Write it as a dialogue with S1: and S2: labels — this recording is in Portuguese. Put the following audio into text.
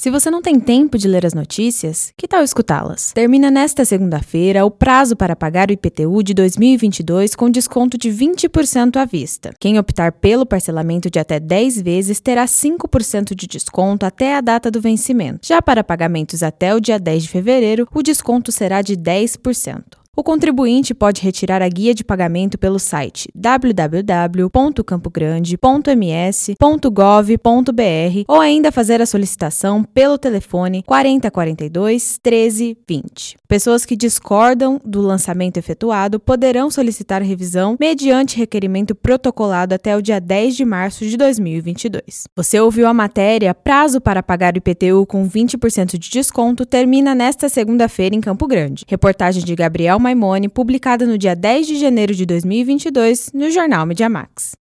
S1: Se você não tem tempo de ler as notícias, que tal escutá-las? Termina nesta segunda-feira o prazo para pagar o IPTU de 2022 com desconto de 20% à vista. Quem optar pelo parcelamento de até 10 vezes terá 5% de desconto até a data do vencimento. Já para pagamentos até o dia 10 de fevereiro, o desconto será de 10%. O contribuinte pode retirar a guia de pagamento pelo site www.campogrande.ms.gov.br ou ainda fazer a solicitação pelo telefone 4042 1320. Pessoas que discordam do lançamento efetuado poderão solicitar revisão mediante requerimento protocolado até o dia 10 de março de 2022. Você ouviu a matéria Prazo para pagar o IPTU com 20% de desconto termina nesta segunda-feira em Campo Grande. Reportagem de Gabriel Maimone, publicada no dia 10 de janeiro de 2022 no jornal Mediamax.